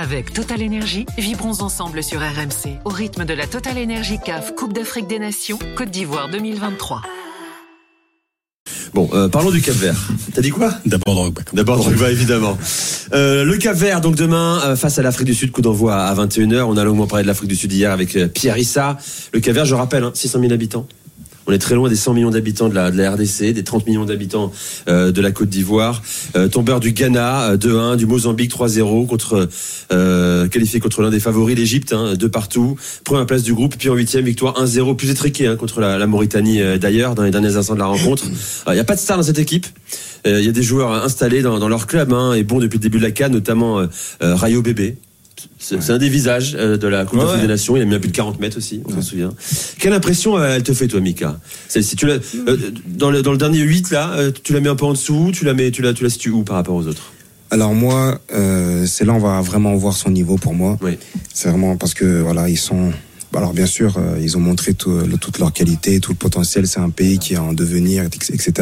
Avec Total Energy, vibrons ensemble sur RMC au rythme de la Total Energy CAF Coupe d'Afrique des Nations Côte d'Ivoire 2023. Bon, euh, parlons du Cap Vert. T'as dit quoi? D'abord Drogba. D'abord Drogba, évidemment. Euh, le Cap Vert, donc demain, euh, face à l'Afrique du Sud, coup d'envoi à 21h. On a longuement parlé de l'Afrique du Sud hier avec euh, Pierre Issa. Le Cap Vert, je rappelle, hein, 600 000 habitants. On est très loin des 100 millions d'habitants de la, RDC, des 30 millions d'habitants euh, de la Côte d'Ivoire. Euh, tombeur du Ghana, euh, 2-1, du Mozambique 3-0, contre euh, qualifié contre l'un des favoris, l'Égypte, hein, de partout. Première place du groupe, puis en huitième, victoire 1-0, plus étriqué hein, contre la, Mauritanie euh, d'ailleurs, dans les derniers instants de la rencontre. Il n'y a pas de star dans cette équipe. Il y a des joueurs installés dans, dans leur club hein, et bons depuis le début de la CAN, notamment euh, euh, Rayo Bébé. C'est un des visages euh, de la Coupe Ouais, des Nations. Il a mis à plus de 40 mètres aussi, on s'en souvient. Quelle impression euh, elle te fait, toi, Mika? Si tu euh, dans, le, dans le dernier 8, là, tu la mets un peu en dessous, tu la mets, tu la, tu la situes où par rapport aux autres? Alors moi, euh, c'est là on va vraiment voir son niveau pour moi. Oui. C'est vraiment parce que voilà, ils sont. Alors bien sûr, euh, ils ont montré tout, le- toute leur qualité, tout le potentiel. C'est un pays qui est en devenir, etc.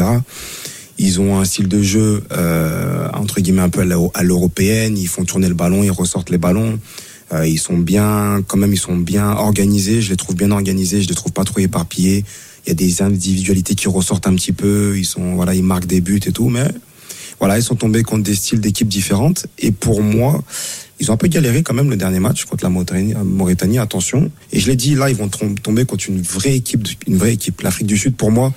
Ils ont un style de jeu euh, entre guillemets un peu à l'euro- à l'européenne. Ils font tourner le ballon, ils ressortent les ballons. Euh, ils sont bien, quand même, ils sont bien organisés. Je les trouve bien organisés. Je les trouve pas trop éparpillés. Il y a des individualités qui ressortent un petit peu. Ils sont, voilà, ils marquent des buts et tout, mais voilà, ils sont tombés contre des styles d'équipes différentes. Et pour moi, ils ont un peu galéré quand même le dernier match contre la Mauritanie. Attention. Et je l'ai dit, là, ils vont tom- tomber contre une vraie équipe, une vraie équipe. L'Afrique du Sud, pour moi,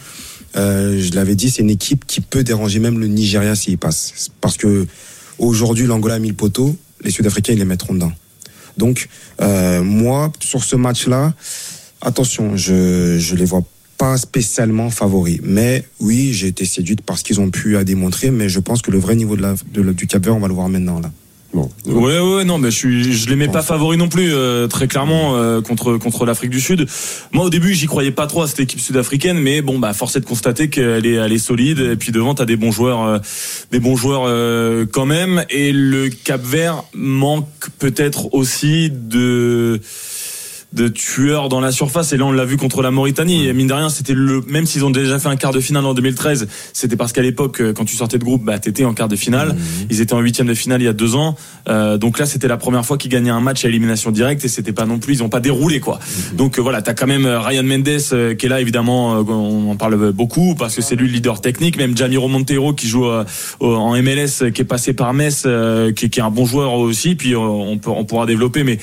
euh, je l'avais dit, c'est une équipe qui peut déranger même le Nigeria s'il passe. Parce que aujourd'hui, l'Angola a mis le poteau, les Sud-Africains, ils les mettront dedans. Donc, euh, moi, sur ce match-là, attention, je je les vois pas spécialement favoris. Mais oui, j'ai été séduite par ce qu'ils ont pu à démontrer, mais je pense que le vrai niveau de la, de du Cap Vert, on va le voir maintenant là. Bon. Ouais, ouais, non, mais je suis, je les mets pas favoris non plus, euh, très clairement euh, contre contre l'Afrique du Sud. Moi, au début, j'y croyais pas trop à cette équipe sud-africaine, mais bon, bah, force est de constater qu'elle est, elle est solide. Et puis devant, t'as des bons joueurs, euh, des bons joueurs euh, quand même. Et le Cap Vert manque peut-être aussi de de tueurs dans la surface. Et là on l'a vu contre la Mauritanie. Et mine de rien c'était le même s'ils ont déjà fait un quart de finale en 2013 c'était parce qu'à l'époque euh, quand tu sortais de groupe bah t'étais en quart de finale. Ils étaient en huitième de finale il y a deux ans. Euh, donc là c'était la première fois qu'ils gagnaient un match à élimination directe et c'était pas non plus ils ont pas déroulé quoi. Donc euh, voilà t'as quand même euh, Ryan Mendes euh, qui est là évidemment on en parle beaucoup parce que c'est lui le leader technique. Même Jamiro Montero qui joue en MLS qui est passé par Metz qui, qui est un bon joueur aussi. Puis on peut on pourra développer mais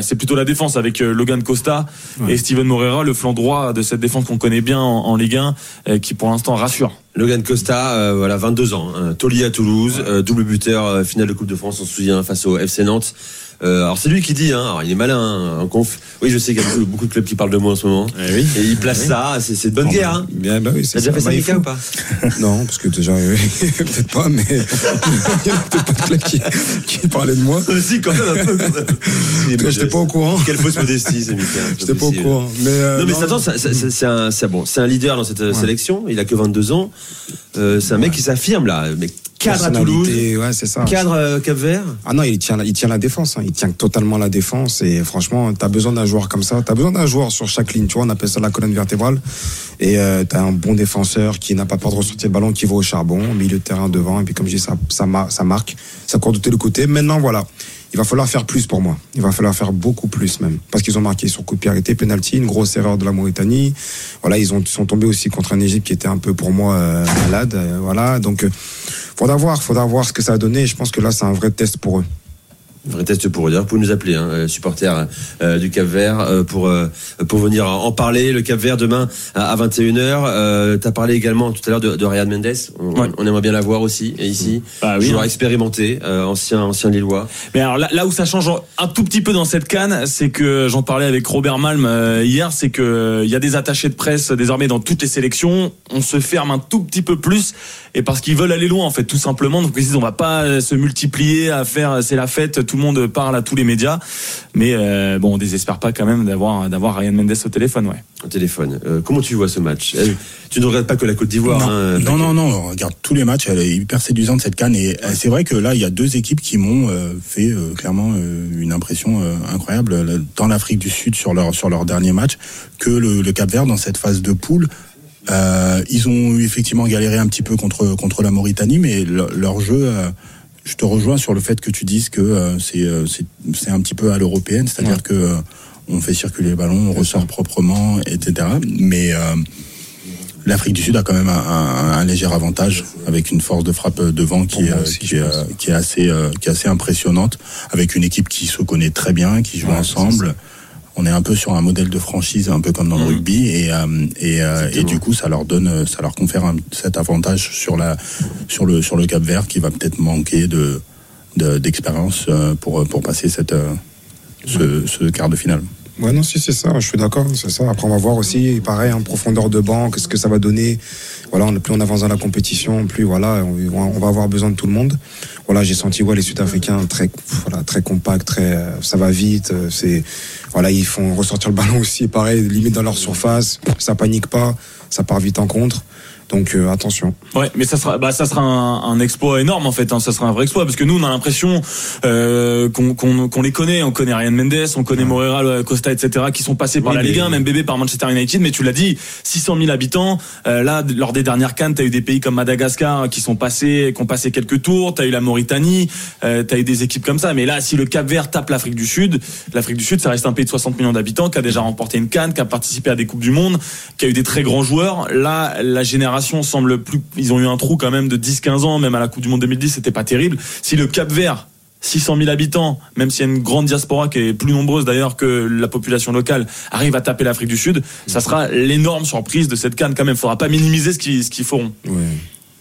c'est plutôt la défense avec euh, Logan Costa et Steven Moreira, le flanc droit de cette défense qu'on connaît bien en, en Ligue 1, euh, qui pour l'instant rassure. Logan Costa, euh, voilà, 22 ans, hein, à Toulouse, euh, double buteur, euh, finale de Coupe de France, on se souvient, face au FC Nantes. Euh, alors c'est lui qui dit, hein, alors il est malin hein, en conf. Oui, je sais qu'il y a beaucoup, beaucoup de clubs qui parlent de moi en ce moment. oui. Et il place ça, c'est c'est de bonne guerre. Hein. Bien, bah oui, T'as déjà fait ça, Bah, faut. ou pas Non, parce que déjà, peut-être pas, mais il y a peut-être pas de club qui, qui parlait de moi. Si, quand même un peu. J'étais modeste. pas au courant. Quelle fausse modestie, c'est Mika. c'est J'étais pas au courant. Mais, euh, Non mais attends, c'est un, c'est bon, c'est un leader dans cette euh, sélection. Il a que 22 ans. Euh, c'est un mec qui s'affirme là, mais cadre à Toulouse, personnalité, Ouais, c'est ça. cadre euh, Cap Vert. Ah non, il tient, la- il tient la défense. hein. Il tient totalement la défense. Et franchement, t'as besoin d'un joueur comme ça. T'as besoin d'un joueur sur chaque ligne. Tu vois, on appelle ça la colonne vertébrale. Et euh, t'as un bon défenseur qui n'a pas peur de ressortir le ballon, qui va au charbon, milieu de terrain devant. Et puis comme je dis, ça, ça, ça marque, ça court de tous les côtés. Maintenant, voilà. Il va falloir faire plus pour moi. Il va falloir faire beaucoup plus même. Parce qu'ils ont marqué sur coup de pied arrêté, penalty, une grosse erreur de la Mauritanie. Voilà, ils ont, sont tombés aussi contre un Égypte qui était un peu pour moi euh, malade. Euh, voilà, donc euh, faudra voir, faudra voir ce que ça a donné. Je pense que là, c'est un vrai test pour eux. Vrai test pour eux. D'ailleurs, vous pouvez nous appeler, hein, euh, supporters euh, du Cap Vert, euh, pour euh, pour venir en parler. Le Cap Vert demain à, à 21h. Euh, T'as parlé également tout à l'heure de, de Riyad Mendes. On, Ouais. on aimerait bien la voir aussi et ici. Bah oui, joueur hein. expérimenté, ancien ancien Lillois. Mais alors là, là où ça change un tout petit peu dans cette canne, c'est que j'en parlais avec Robert Malm hier, c'est que il y a des attachés de presse désormais dans toutes les sélections. On se ferme un tout petit peu plus et parce qu'ils veulent aller loin en fait, tout simplement. Donc ils disent on va pas se multiplier à faire c'est la fête, tout le monde parle à tous les médias. Mais euh, bon, on désespère pas quand même d'avoir d'avoir Ryan Mendes au téléphone, ouais. Au téléphone. Euh, comment tu vois ce match? Euh, Tu ne regrettes pas que la Côte d'Ivoire. Non, hein, non, non, non, on regarde tous les matchs, elle est hyper séduisante cette canne et euh, c'est vrai que là il y a deux équipes qui m'ont euh, fait euh, clairement euh, une impression euh, incroyable dans l'Afrique du Sud sur leur sur leur dernier match que le, le Cap Vert dans cette phase de poule. Euh, ils ont effectivement galéré un petit peu contre contre la Mauritanie, mais le- leur jeu euh, Je te rejoins sur le fait que tu dises que euh, c'est euh, c'est un petit peu à l'européenne, c'est-à-dire Ouais. que euh, on fait circuler le ballon, on ressort proprement, etc. Mais euh, l'Afrique du Sud a quand même un, un- un léger avantage avec une force de frappe devant qui, est, aussi, qui, est, euh, qui est assez euh, qui est assez impressionnante, avec une équipe qui se connaît très bien, qui joue Ouais, ensemble. On est un peu sur un modèle de franchise, un peu comme dans le rugby, et euh, et, euh, et du coup, ça leur donne, ça leur confère un- cet avantage sur la sur le sur le Cap Vert qui va peut-être manquer de de- d'expérience euh, pour pour passer cette euh, ce, ce quart de finale. Ouais, non, si, c'est ça, je suis d'accord, c'est ça. Après, on va voir aussi, pareil, en profondeur de banc, qu'est-ce que ça va donner. Voilà, plus on avance dans la compétition, plus, voilà, on, va avoir besoin de tout le monde. Voilà, j'ai senti, ouais, les Sud-Africains très, voilà, très compacts, très, euh, ça va vite, euh, c'est, voilà, ils font ressortir le ballon aussi, pareil, limite dans leur surface, ça panique pas, ça part vite en contre. Donc, euh, attention. Ouais, mais ça sera, bah, ça sera un, un exploit énorme en fait. Hein, ça sera un vrai exploit parce que nous, on a l'impression euh, qu'on qu'on- qu'on les connaît. On connaît Ryan Mendes, on connaît Moreira, euh, Costa, etc. qui sont passés par Oui, la Ligue 1, même bébé par Manchester United. Mais tu l'as dit, 600 000 habitants. Euh, là, lors des dernières cannes, t'as eu des pays comme Madagascar qui sont passés, qui ont passé quelques tours. T'as eu la Mauritanie, euh, t'as eu des équipes comme ça. Mais là, si le Cap Vert tape l'Afrique du Sud, l'Afrique du Sud, ça reste un pays de 60 millions d'habitants qui a déjà remporté une canne, qui a participé à des coupes du monde, qui a eu des très grands joueurs. Là, la génération semble plus. Ils ont eu un trou quand même de 10-15 ans, même à la Coupe du Monde 2010, c'était pas terrible. Si le Cap Vert 600 000 habitants, même s'il y a une grande diaspora qui est plus nombreuse d'ailleurs que la population locale, arrive à taper l'Afrique du Sud, ça sera l'énorme surprise de cette canne quand même. Faudra pas minimiser ce qu'ils qu'ils feront. Ouais.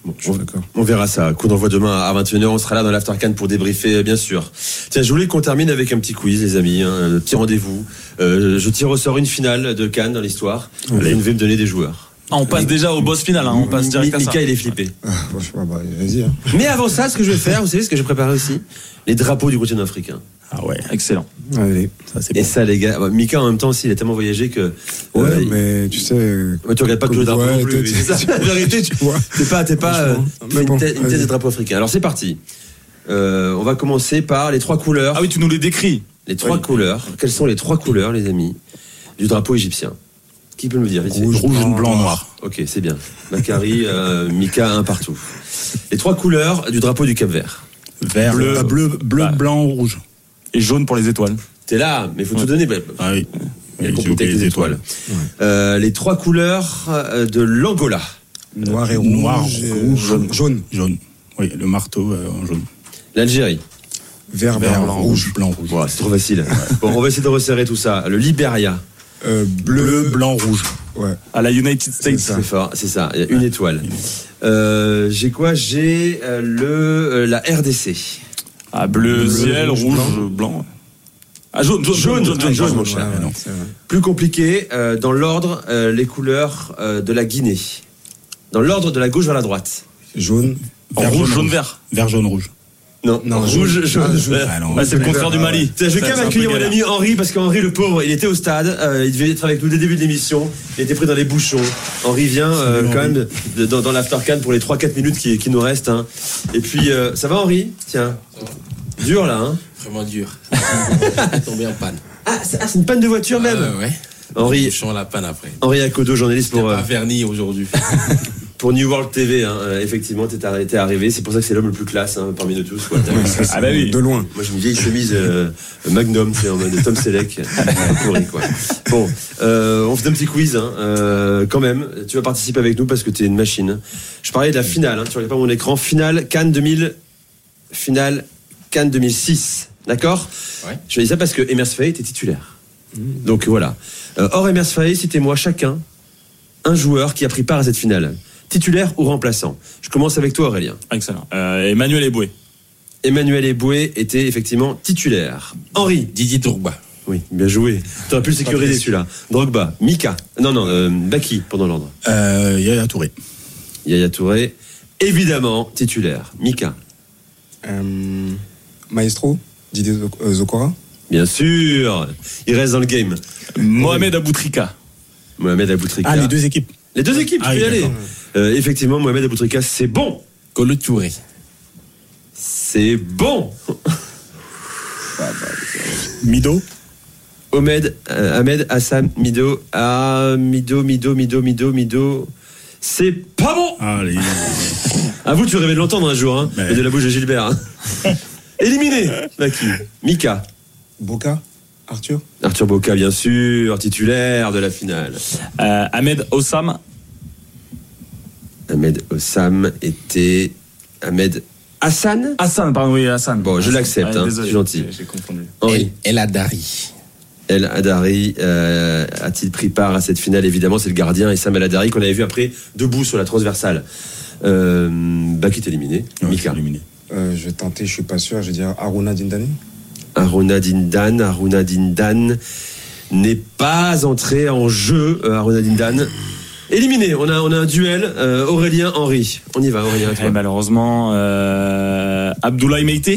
Bon, Je suis on, verra ça. Coup d'envoi demain à 21h. On sera là dans l'Aftercan pour débriefer, bien sûr. Tiens, je voulais qu'on termine avec un petit quiz, les amis. hein, un petit rendez-vous. Euh, je tire au sort une finale de Cannes dans l'histoire. Vous devez me donner des joueurs. Ah, on passe déjà au boss final, hein, on passe direct à ça. Mika, il est flippé. Ah, bon, je sais pas, bah, vas-y. Hein. Mais avant ça, ce que je vais faire, vous savez ce que j'ai préparé aussi? Les drapeaux du continent africain. Ah ouais, Excellent. Allez. ça c'est Et bon. ça, les gars, ouais, Mika en même temps aussi, il a tellement voyagé que. Ouais, euh, mais tu sais. Ouais, tu regardes pas tous les drapeaux Ouais, non plus. c'est ça. En vérité, tu vois. t'es pas, t'es pas euh, Franchement. t'es Mais bon, une vas-y. des drapeaux africains. Alors c'est parti. Euh, on va commencer par les trois couleurs. Ah oui, tu nous les décris. Les trois Oui. couleurs. Quelles sont les trois couleurs, les amis, du drapeau égyptien? Qui peut me le dire fait Rouge, blanc, blanc, noir. Ok, c'est bien. Macari, euh, Mika, un partout. Les trois couleurs du drapeau du Cap Vert. Vert, Bleu. bleu, bleu, bleu Ouais. blanc, rouge. Et jaune pour les étoiles. T'es là, mais il faut tout donner. bah, Ah oui. il y a oublié avec les étoiles. Euh, les trois couleurs euh, de l'Angola. Noir et rouge. Noir, et rouge, jaune. jaune. Jaune. Oui, le marteau euh, en jaune. L'Algérie. Vert, Vert, blanc, blanc, rouge. rouge, blanc, rouge. Voilà, c'est trop facile. Bon, on va essayer de resserrer tout ça. Le Libéria. Euh, Bleu, bleu, blanc, rouge. Ouais. À la United States. C'est fort, c'est ça. Il y a une étoile. Euh, j'ai quoi? J'ai euh, le euh, la RDC. Ah, bleu, Bleu, ciel, rouge, rouge, blanc. Ah, jaune, jaune, jaune, jaune, jaune, jaune, jaune. mon cher. Ouais. Plus compliqué, euh, dans l'ordre, euh, les couleurs euh, de la Guinée. Dans l'ordre de la gauche vers la droite. Jaune. Vert, rouge, jaune, jaune, rouge. vert. Vert, jaune, rouge. Non, Non, rouge, jaune. jaune, Ah, c'est le contraire du Mali. Je vais quand même accueillir mon ami Henri parce qu'Henri le pauvre, il était au stade, euh, il devait être avec nous dès le début de l'émission, il était pris dans les bouchons. Henri vient euh, quand même de- dans, dans l'aftercan pour les 3-4 minutes qui, qui nous restent. hein. Et puis, euh, ça va Henri? Tiens, dur là. Hein Vraiment dur. tombé en panne. ah, c'est ah, c'est une panne de voiture même Ah, ouais. Henri, Bouchon à la panne après. Henri Akodo, journaliste Pour pour, euh, pas verni aujourd'hui. pour New World TV. Hein. Euh, effectivement, t'es arri- t'es arrivé, c'est pour ça que c'est l'homme le plus classe hein, parmi nous tous. quoi. Ah bah oui. De loin. Moi j'ai une vieille chemise euh, Magnum, c'est en mode Tom Selleck, euh, pourri, quoi. Bon, euh, on fait un petit quiz, hein, euh, quand même. Tu vas participer avec nous parce que tu es une machine. Je parlais de la finale, hein, tu regardes pas mon écran. Finale Cannes 2000, finale Cannes 2006, d'accord? Ouais. Je dis ça parce que Emers Faye était titulaire. Donc voilà. Euh, hors Emers Faye, citez-moi chacun un joueur qui a pris part à cette finale. Titulaire ou remplaçant Je commence avec toi Aurélien. Excellent. Euh, Emmanuel Eboué. Emmanuel Eboué était effectivement titulaire. Henri, Didier Tourba. oui, bien joué. Tu aurais pu le sécuriser celui-là. Drogba, Mika, non, non, euh, Baki, pendant l'ordre. Euh, Yaya Touré. Yaya Touré, évidemment titulaire. Mika, Euh, Maestro. Didier Zo- Zokora. bien sûr, il reste dans le game. Mohamed Aboutrika. Mohamed Aboutrika. Ah, les deux équipes. Les deux équipes, Ah tu peux y oui, aller. Euh, effectivement, Mohamed Aboutrika, c'est bon. Colo Touré. C'est bon. Mido. Ahmed, euh, Ahmed Hassan Mido. Ah, Mido, Mido, Mido, Mido, Mido. C'est pas bon. Ah, les... À vous, tu rêvais de l'entendre un jour, hein, de la bouche de Gilbert. hein. Éliminé, Maki. Mika. Boca, Arthur? Arthur Boca, bien sûr, titulaire de la finale. Euh, Ahmed Ossam. Ahmed Ossam était Ahmed Hassan Hassan, pardon, oui, Hassan. Bon, je l'accepte, hein, désolé, c'est gentil. j'ai- confondu. Henri. El, El Adari. El Hadari euh, a-t-il pris part à cette finale Évidemment, c'est le gardien Issam El Hadari qu'on avait vu après debout sur la transversale. Euh, Baki est éliminé. Ouais, Mika. éliminé. Euh, Je vais tenter, je suis pas sûr. Je vais dire Aruna Dindani. Aruna Dindan. Aruna Dindan n'est pas entré en jeu. Aruna Dindan. Éliminé. On a, on a un duel. euh, Aurélien Henri. On y va, Aurélien. Et malheureusement, euh, Abdoulaye Meite.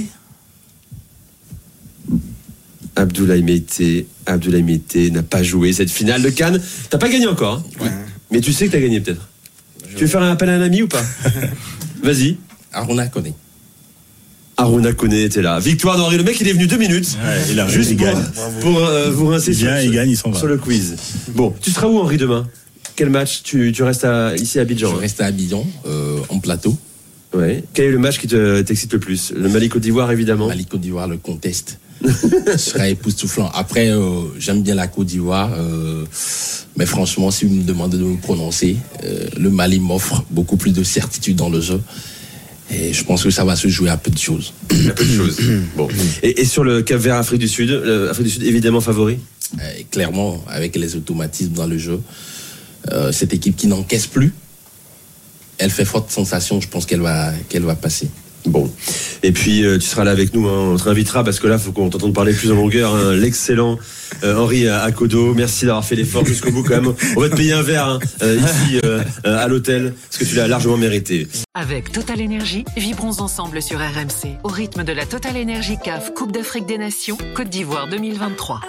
Abdoulaye Meite. Abdoulaye Meite n'a pas joué cette finale de Cannes. T'as pas gagné encore. hein Mais tu sais que t'as gagné peut-être. Tu veux faire un appel à un ami ou pas Vas-y. Aruna Kone. Aruna Kone était là. Victoire d'Henri. Le mec, il est venu deux minutes. Ouais, il a Juste il pour, gagne. pour, euh, vous rincer Il sur, vient, il gagne, il s'en va. sur le quiz. Bon, tu seras où Henri demain? Quel match tu, tu restes à- ici à Je Abidjan hein reste à Abidjan, euh, en plateau. Ouais. Quel est le match qui te- t'excite le plus? Le Mali Côte d'Ivoire évidemment. Mali Côte d'Ivoire le conteste. Ce sera époustouflant. Après, euh, j'aime bien la Côte d'Ivoire, euh, mais franchement, si vous me demandez de me prononcer, euh, le Mali m'offre beaucoup plus de certitude dans le jeu. Et je pense que ça va se jouer à peu de choses. A peu de choses. Bon. Et, et sur le Cap Vert Afrique du Sud, Afrique du Sud évidemment favori? Euh, clairement, avec les automatismes dans le jeu, euh, cette équipe qui n'encaisse plus, elle fait forte sensation. Je pense qu'elle va, qu'elle va passer. Bon. Et puis euh, tu seras là avec nous, hein. on te réinvitera parce que là, faut qu'on t'entende parler plus en longueur. hein. L'excellent euh, Henri Akodo, merci d'avoir fait l'effort jusqu'au bout quand même. On va te payer un verre hein, euh, ici euh, euh, à l'hôtel parce que tu l'as largement mérité. Avec Total Énergie, vibrons ensemble sur RMC au rythme de la Total Énergie CAF Coupe d'Afrique des Nations Côte d'Ivoire 2023.